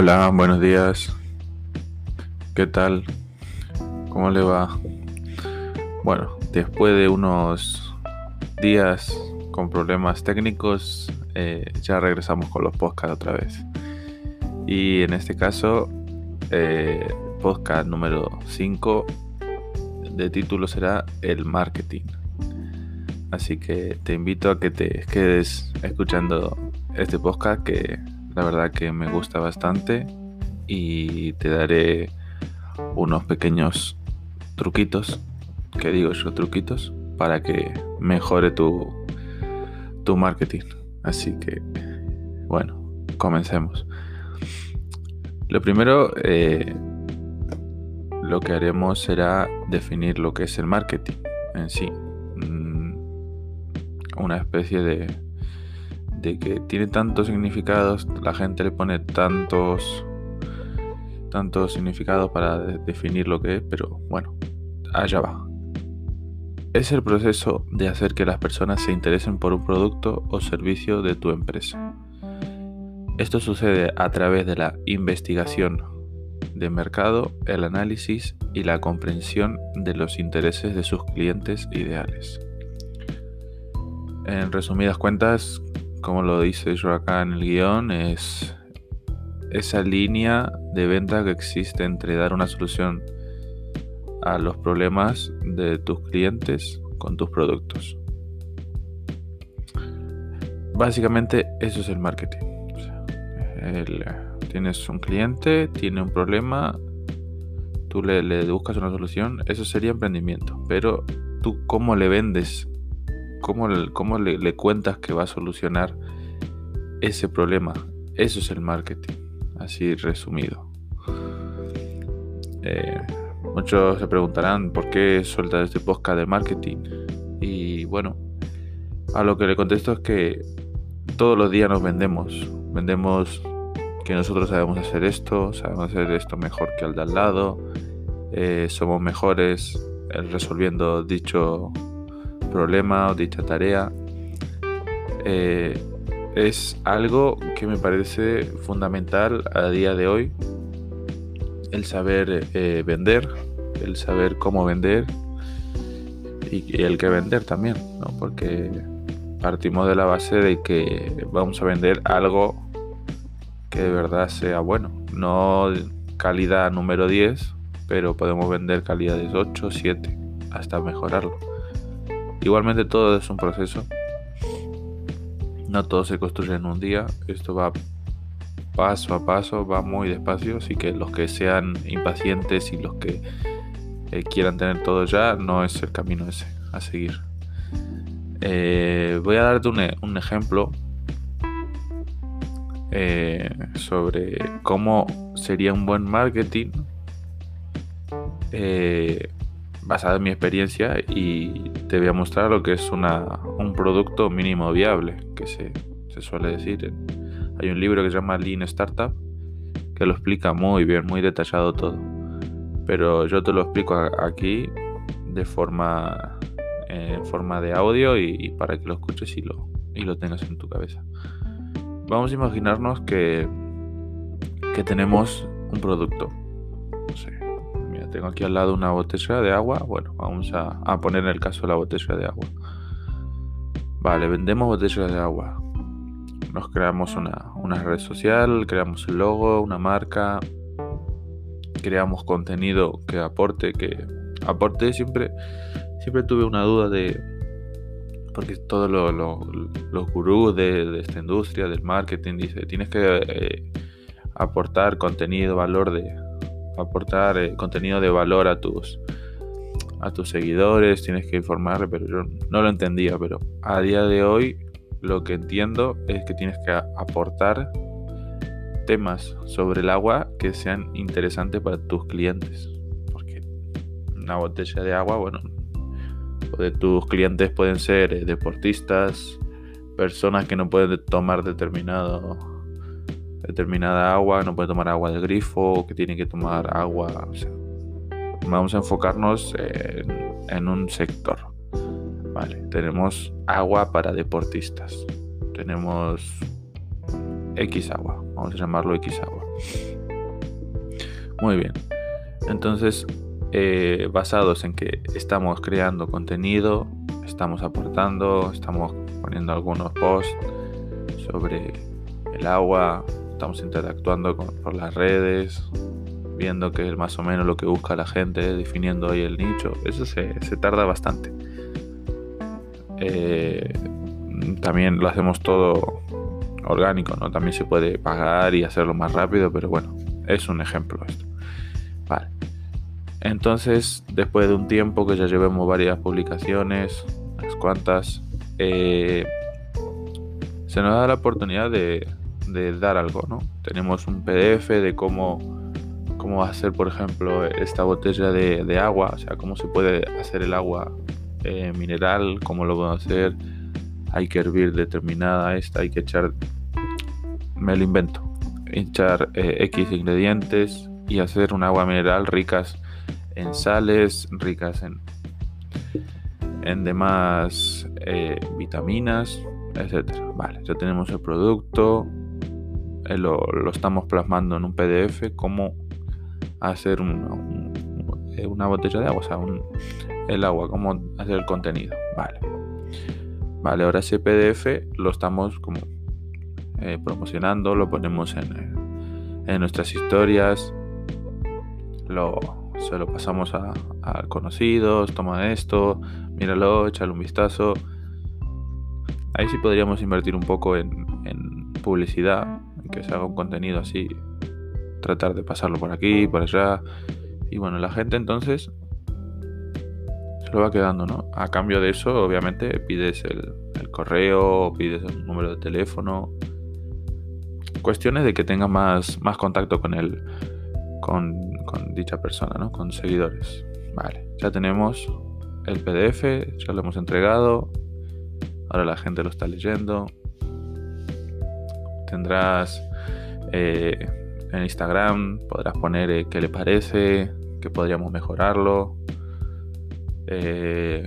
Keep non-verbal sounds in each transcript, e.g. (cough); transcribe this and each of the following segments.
Hola, buenos días. ¿Qué tal? ¿Cómo le va? Bueno, después de unos días con problemas técnicos, eh, ya regresamos con los podcasts otra vez. Y en este caso, eh, podcast número 5 de título será El marketing. Así que te invito a que te quedes escuchando este podcast que la verdad que me gusta bastante y te daré unos pequeños truquitos, que digo yo truquitos, para que mejore tu, tu marketing. Así que, bueno, comencemos. Lo primero, eh, lo que haremos será definir lo que es el marketing en sí. Mm, una especie de de que tiene tantos significados, la gente le pone tantos tantos significados para definir lo que es, pero bueno, allá va. Es el proceso de hacer que las personas se interesen por un producto o servicio de tu empresa. Esto sucede a través de la investigación de mercado, el análisis y la comprensión de los intereses de sus clientes ideales. En resumidas cuentas, como lo dice yo acá en el guion, es esa línea de venta que existe entre dar una solución a los problemas de tus clientes con tus productos. Básicamente eso es el marketing. tienes un cliente, tiene un problema, tú le, le buscas una solución, eso sería emprendimiento. Pero tú cómo le vendes ¿Cómo, le, cuentas que va a solucionar ese problema? Eso es el marketing, así resumido. Eh, muchos se preguntarán por qué suelta este podcast de marketing. Y bueno, a lo que le contesto es que todos los días nos vendemos. Vendemos que nosotros sabemos hacer esto, sabemos hacer esto mejor que el de al lado, eh, somos mejores resolviendo dicho problema o dicha tarea. Eh, es algo que me parece fundamental a día de hoy. El saber eh, vender, el saber cómo vender y, el que vender también, ¿no? porque partimos de la base de que vamos a vender algo que de verdad sea bueno, no calidad número 10, pero podemos vender calidades 8, 7, hasta mejorarlo. Igualmente todo es un proceso. No todo se construye en un día. Esto va paso a paso, va muy despacio. Así que los que sean impacientes y los que eh, quieran tener todo ya, no es el camino ese a seguir. Eh, voy a darte un, un ejemplo eh, sobre cómo sería un buen marketing basada en mi experiencia y te voy a mostrar lo que es una, un producto mínimo viable, que se, suele decir. Hay un libro que se llama Lean Startup que lo explica muy bien, muy detallado todo. Pero yo te lo explico aquí de forma en forma de audio y, para que lo escuches y lo, y lo tengas en tu cabeza. Vamos a imaginarnos que, que tenemos un producto. No sé, tengo aquí al lado una botella de agua. Bueno, vamos a, poner en el caso la botella de agua. Vale, vendemos botellas de agua. Nos creamos una, una red social, creamos el logo, una marca, creamos contenido que aporte, que aporte siempre, siempre tuve una duda de, porque todos los gurús de, esta industria, del marketing, dice, tienes que eh, aportar contenido, valor de, aportar eh, contenido de valor a tus a tus seguidores, tienes que informar, pero yo no lo entendía, pero a día de hoy lo que entiendo es que tienes que aportar temas sobre el agua que sean interesantes para tus clientes, porque una botella de agua, bueno, de tus clientes pueden ser eh, deportistas, personas que no pueden tomar determinado determinada agua, no puede tomar agua del grifo, que tiene que tomar agua. vamos a enfocarnos en, un sector. Vale, tenemos agua para deportistas. Tenemos X agua, vamos a llamarlo X agua. Muy bien. Entonces, eh, basados en que estamos creando contenido, estamos aportando, estamos poniendo algunos posts sobre el agua, estamos interactuando por las redes, viendo que es más o menos lo que busca la gente, definiendo ahí el nicho. Eso se, tarda bastante. Eh, también lo hacemos todo orgánico, ¿no? También se puede pagar y hacerlo más rápido, pero bueno, es un ejemplo esto. Vale. Entonces, después de un tiempo que ya llevemos varias publicaciones, unas cuantas, eh, se nos da la oportunidad de, dar algo, ¿no? Tenemos un PDF de cómo, cómo hacer, por ejemplo, esta botella de, agua, o sea, cómo se puede hacer el agua eh, mineral, cómo lo puedo hacer, hay que hervir determinada esta, hay que echar, me lo invento, echar eh, X ingredientes y hacer un agua mineral ricas en sales, ricas en, en demás eh, vitaminas, etc. Vale, ya tenemos el producto, eh, lo, estamos plasmando en un PDF, cómo hacer una botella de agua, o sea, el agua, cómo hacer el contenido. Vale. Vale, ahora ese PDF lo estamos como eh, promocionando, lo ponemos en, en, nuestras historias, se lo pasamos a, conocidos, toma esto, míralo, échale un vistazo. Ahí sí podríamos invertir un poco en, publicidad, que se haga un contenido así, tratar de pasarlo por aquí, por allá. Y bueno, la gente entonces lo va quedando, ¿no? A cambio de eso, obviamente, pides el, correo, pides el número de teléfono. Cuestiones de que tengas más, más contacto con él, con, dicha persona, ¿no? Con seguidores. Vale, ya tenemos el PDF, ya lo hemos entregado. Ahora la gente lo está leyendo. Tendrás eh, en Instagram, podrás poner eh, qué le parece, que podríamos mejorarlo. Eh,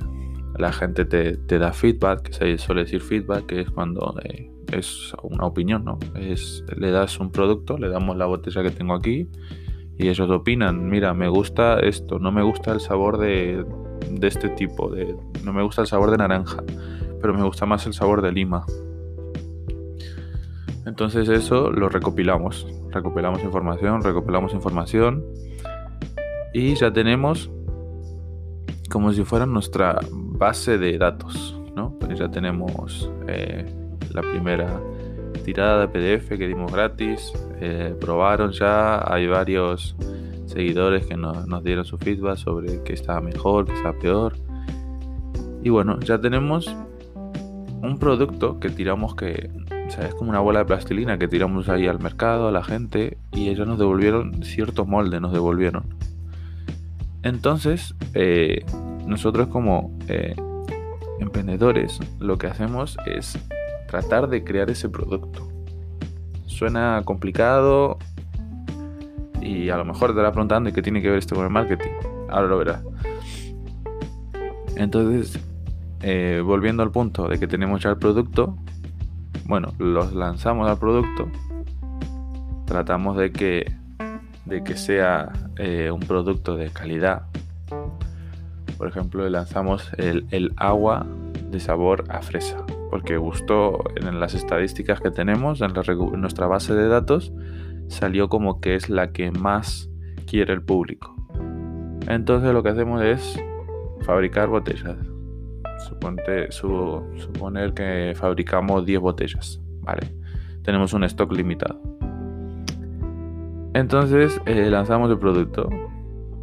la gente te, da feedback, que se suele decir feedback, que es cuando es una opinión, ¿no? Es, le das un producto, le damos la botella que tengo aquí y ellos opinan, mira, me gusta esto, no me gusta el sabor de, de este tipo, de, no me gusta el sabor de naranja, pero me gusta más el sabor de lima. Entonces eso lo recopilamos, recopilamos información, recopilamos información y ya tenemos como si fuera nuestra base de datos, ¿no? Pues ya tenemos eh, la primera tirada de PDF que dimos gratis, eh, probaron ya, hay varios seguidores que nos, nos dieron su feedback sobre qué estaba mejor, qué estaba peor. Y bueno, ya tenemos un producto que tiramos que, sea, es como una bola de plastilina que tiramos ahí al mercado, a la gente, y ellos nos devolvieron cierto molde, nos devolvieron. Entonces, eh, nosotros como eh, emprendedores lo que hacemos es tratar de crear ese producto. Suena complicado y a lo mejor te estarás preguntando qué tiene que ver esto con el marketing. Ahora lo verás. Entonces, eh, volviendo al punto de que tenemos ya el producto, bueno, los lanzamos al producto, tratamos de que de que sea eh, un producto de calidad. Por ejemplo, lanzamos el, agua de sabor a fresa, porque gustó en las estadísticas que tenemos, en, nuestra base de datos, salió como que es la que más quiere el público. Entonces lo que hacemos es fabricar botellas. Suponer que fabricamos 10 botellas, ¿vale? Tenemos un stock limitado. Entonces eh, lanzamos el producto.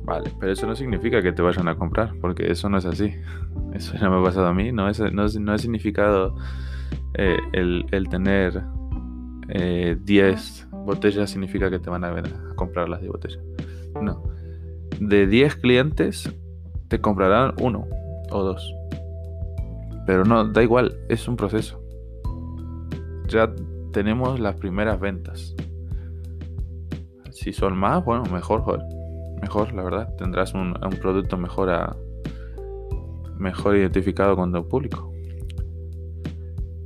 Vale, pero eso no significa que te vayan a comprar, porque eso no es así. (laughs) Eso ya me ha pasado a mí. No es, no es, significado eh, el, tener 10 eh, botellas significa que te van a, a comprar las 10 botellas. No. De 10 clientes te comprarán uno o dos. Pero no, da igual, es un proceso. Ya tenemos las primeras ventas. Si son más, bueno, mejor, Mejor, la verdad. Tendrás un, producto mejor, mejor identificado con tu público.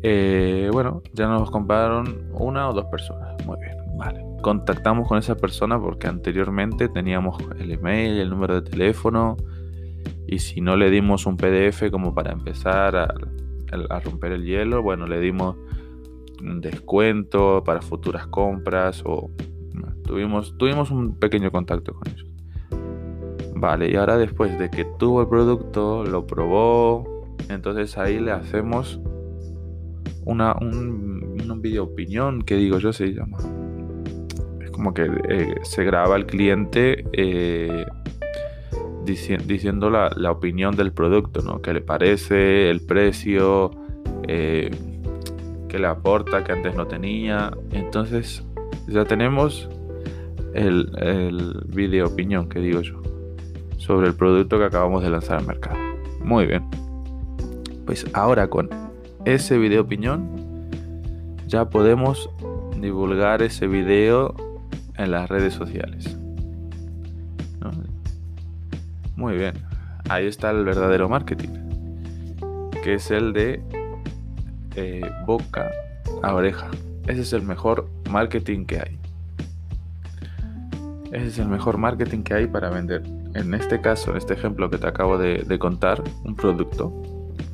Eh, bueno, ya nos compraron una o dos personas. Muy bien, vale. contactamos con esa persona porque anteriormente teníamos el email, el número de teléfono y si no le dimos un PDF como para empezar a, romper el hielo, bueno, le dimos un descuento para futuras compras o tuvimos, tuvimos un pequeño contacto con ellos. Vale, y ahora después de que tuvo el producto, lo probó, entonces ahí le hacemos una, un, un video opinión que digo yo se llama. Es como que eh, se graba el cliente eh, diciendo la, opinión del producto, ¿no? ¿Qué le parece? El precio, eh, qué le aporta que antes no tenía. Entonces ya tenemos el, el video opinión que digo yo sobre el producto que acabamos de lanzar al mercado. Muy bien. Pues ahora con ese video opinión, ya podemos divulgar ese video en las redes sociales. Muy bien, ahí está el verdadero marketing, que es el de eh, boca a oreja. Ese es el mejor marketing que hay. Ese es el mejor marketing que hay para vender. En este caso, en este ejemplo que te acabo de contar, un producto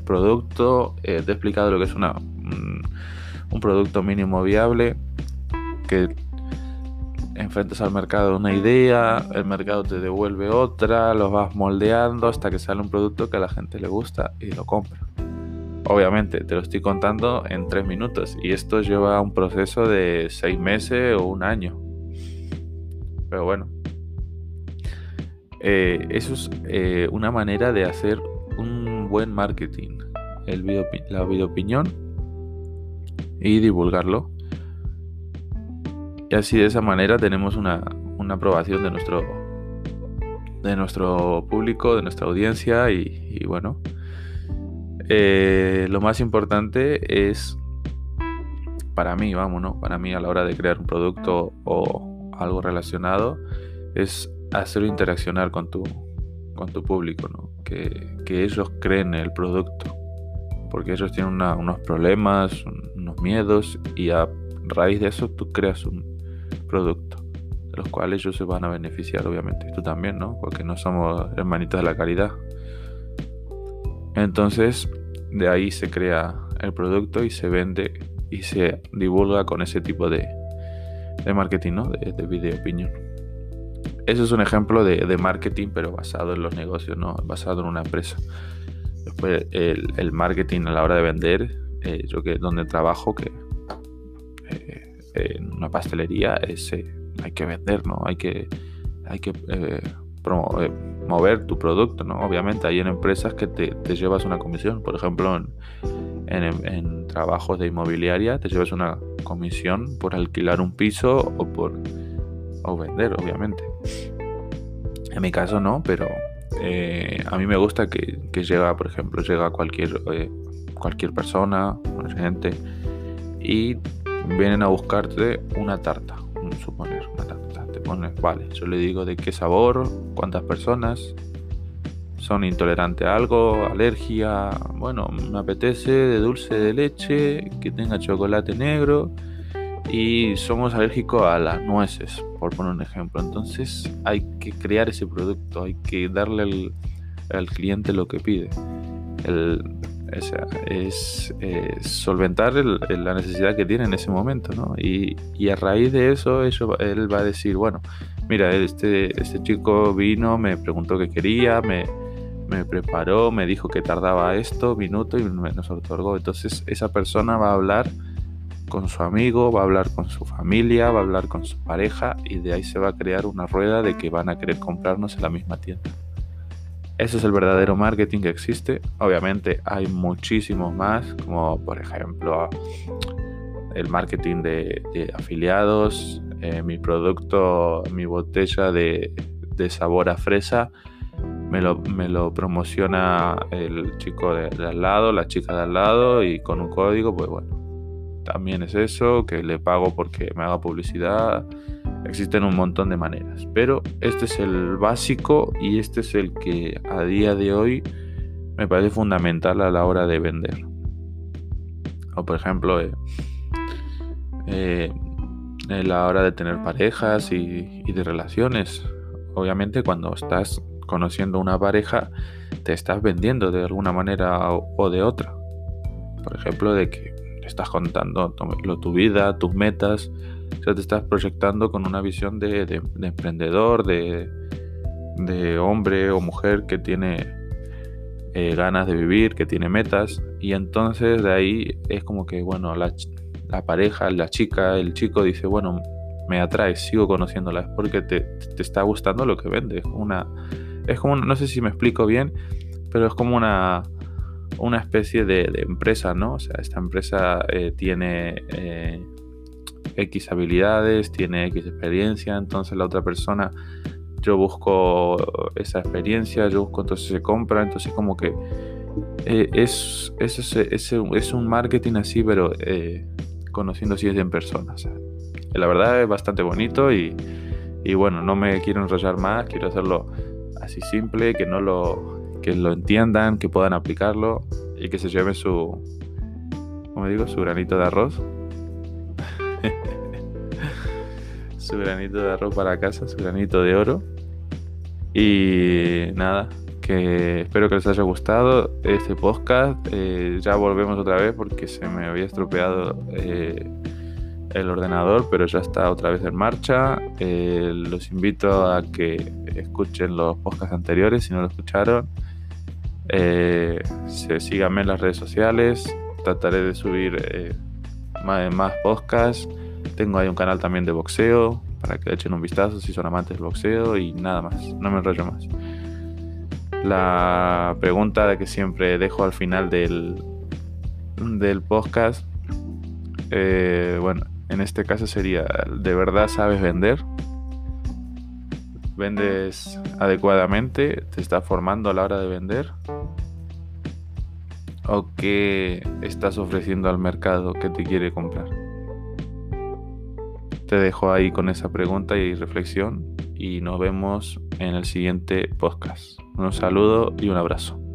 producto, eh, te he explicado lo que es una, un producto mínimo viable, que enfrentas al mercado una idea, el mercado te devuelve otra, los vas moldeando hasta que sale un producto que a la gente le gusta y lo compra. Obviamente, te lo estoy contando en tres minutos y esto lleva un proceso de seis meses o un año. Pero bueno, eh, eso es eh, una manera de hacer un buen marketing, el video, la video opinión y divulgarlo. Y así de esa manera tenemos una, aprobación de nuestro, de nuestro público, de nuestra audiencia y, bueno, eh, lo más importante es para mí, vamos, ¿no? Para mí a la hora de crear un producto o algo relacionado es hacerlo interaccionar con tu, con tu público, ¿no? Que, ellos creen el producto, porque ellos tienen unos problemas, unos miedos, y a raíz de eso tú creas un producto, de los cuales ellos se van a beneficiar, obviamente, tú también, ¿no? Porque no somos hermanitos de la caridad. Entonces, de ahí se crea el producto y se vende y se divulga con ese tipo de, de marketing, ¿no? De, de video opinión. Eso es un ejemplo de, marketing, pero basado en los negocios, no basado en una empresa. Después, el, marketing a la hora de vender, eh, yo que donde trabajo, que en una pastelería, es, eh, hay que vender, ¿no? Hay que, hay que promover, mover tu producto, ¿no? Obviamente hay en empresas que te, llevas una comisión, por ejemplo, en, trabajos de inmobiliaria te llevas una comisión por alquilar un piso o por o vender, obviamente. En mi caso no, pero eh, a mí me gusta que, que, llega, por ejemplo, llega cualquier, eh, cualquier persona, gente, y vienen a buscarte una tarta, suponer, una tarta. Te pones, vale, yo le digo de qué sabor, cuántas personas son intolerantes a algo, alergia, bueno, me apetece de dulce de leche, que tenga chocolate negro y somos alérgicos a las nueces, por poner un ejemplo. Entonces hay que crear ese producto, hay que darle al, cliente lo que pide. Es, solventar la necesidad que tiene en ese momento, ¿no? Y, a raíz de eso, él va a decir, bueno, mira, este, este chico vino, me preguntó qué quería, me, me preparó, me dijo que tardaba esto, minuto, y nos otorgó. Entonces esa persona va a hablar con su amigo, va a hablar con su familia, va a hablar con su pareja y de ahí se va a crear una rueda de que van a querer comprarnos en la misma tienda. Ese es el verdadero marketing que existe. Obviamente hay muchísimos más, como por ejemplo el marketing de, afiliados, eh, mi producto, mi botella de, sabor a fresa, me lo, me lo, promociona el chico de, de, al lado, la chica de al lado y con un código, pues bueno, también es eso, que le pago porque me haga publicidad. Existen un montón de maneras, pero este es el básico y este es el que a día de hoy me parece fundamental a la hora de vender. O por ejemplo, eh, eh, en la hora de tener parejas y, de relaciones. Obviamente cuando estás conociendo una pareja, te estás vendiendo de alguna manera o, de otra. Por ejemplo, de que estás contando tu, tu vida, tus metas, o sea, te estás proyectando con una visión de, de, emprendedor, de, de, hombre o mujer que tiene eh, ganas de vivir, que tiene metas. Y entonces de ahí es como que, bueno, la, la pareja, la chica, el chico dice, bueno, me atrae, sigo conociéndola, es porque te, te está gustando lo que vende. Es una es como, no sé si me explico bien, pero es como una, una especie de, empresa, ¿no? O sea, esta empresa eh, tiene eh, X habilidades, tiene X experiencia, entonces la otra persona, yo busco esa experiencia, yo busco, entonces se compra, entonces como que eh, es, es, es, es, un marketing así, pero conociendo así en persona. O sea, la verdad es bastante bonito y, y bueno, no me quiero enrollar más, quiero hacerlo así simple, que no lo, que lo entiendan, que puedan aplicarlo y que se lleven su, como digo, su granito de arroz. (laughs) su granito de arroz para casa, su granito de oro. Y nada, que espero que les haya gustado este podcast. Eh, ya volvemos otra vez porque se me había estropeado eh, el ordenador, pero ya está otra vez en marcha. Eh, los invito a que escuchen los podcasts anteriores si no lo escucharon. Síganme en las redes sociales. Trataré de subir más, más podcasts. Tengo ahí un canal también de boxeo para que echen un vistazo si son amantes del boxeo y nada más. No me enrollo más. La pregunta que siempre dejo al final del, del podcast. bueno, en este caso sería, ¿de verdad sabes vender? ¿Vendes adecuadamente? ¿Te estás formando a la hora de vender? ¿O qué estás ofreciendo al mercado que te quiere comprar? Te dejo ahí con esa pregunta y reflexión y nos vemos en el siguiente podcast. Un saludo y un abrazo.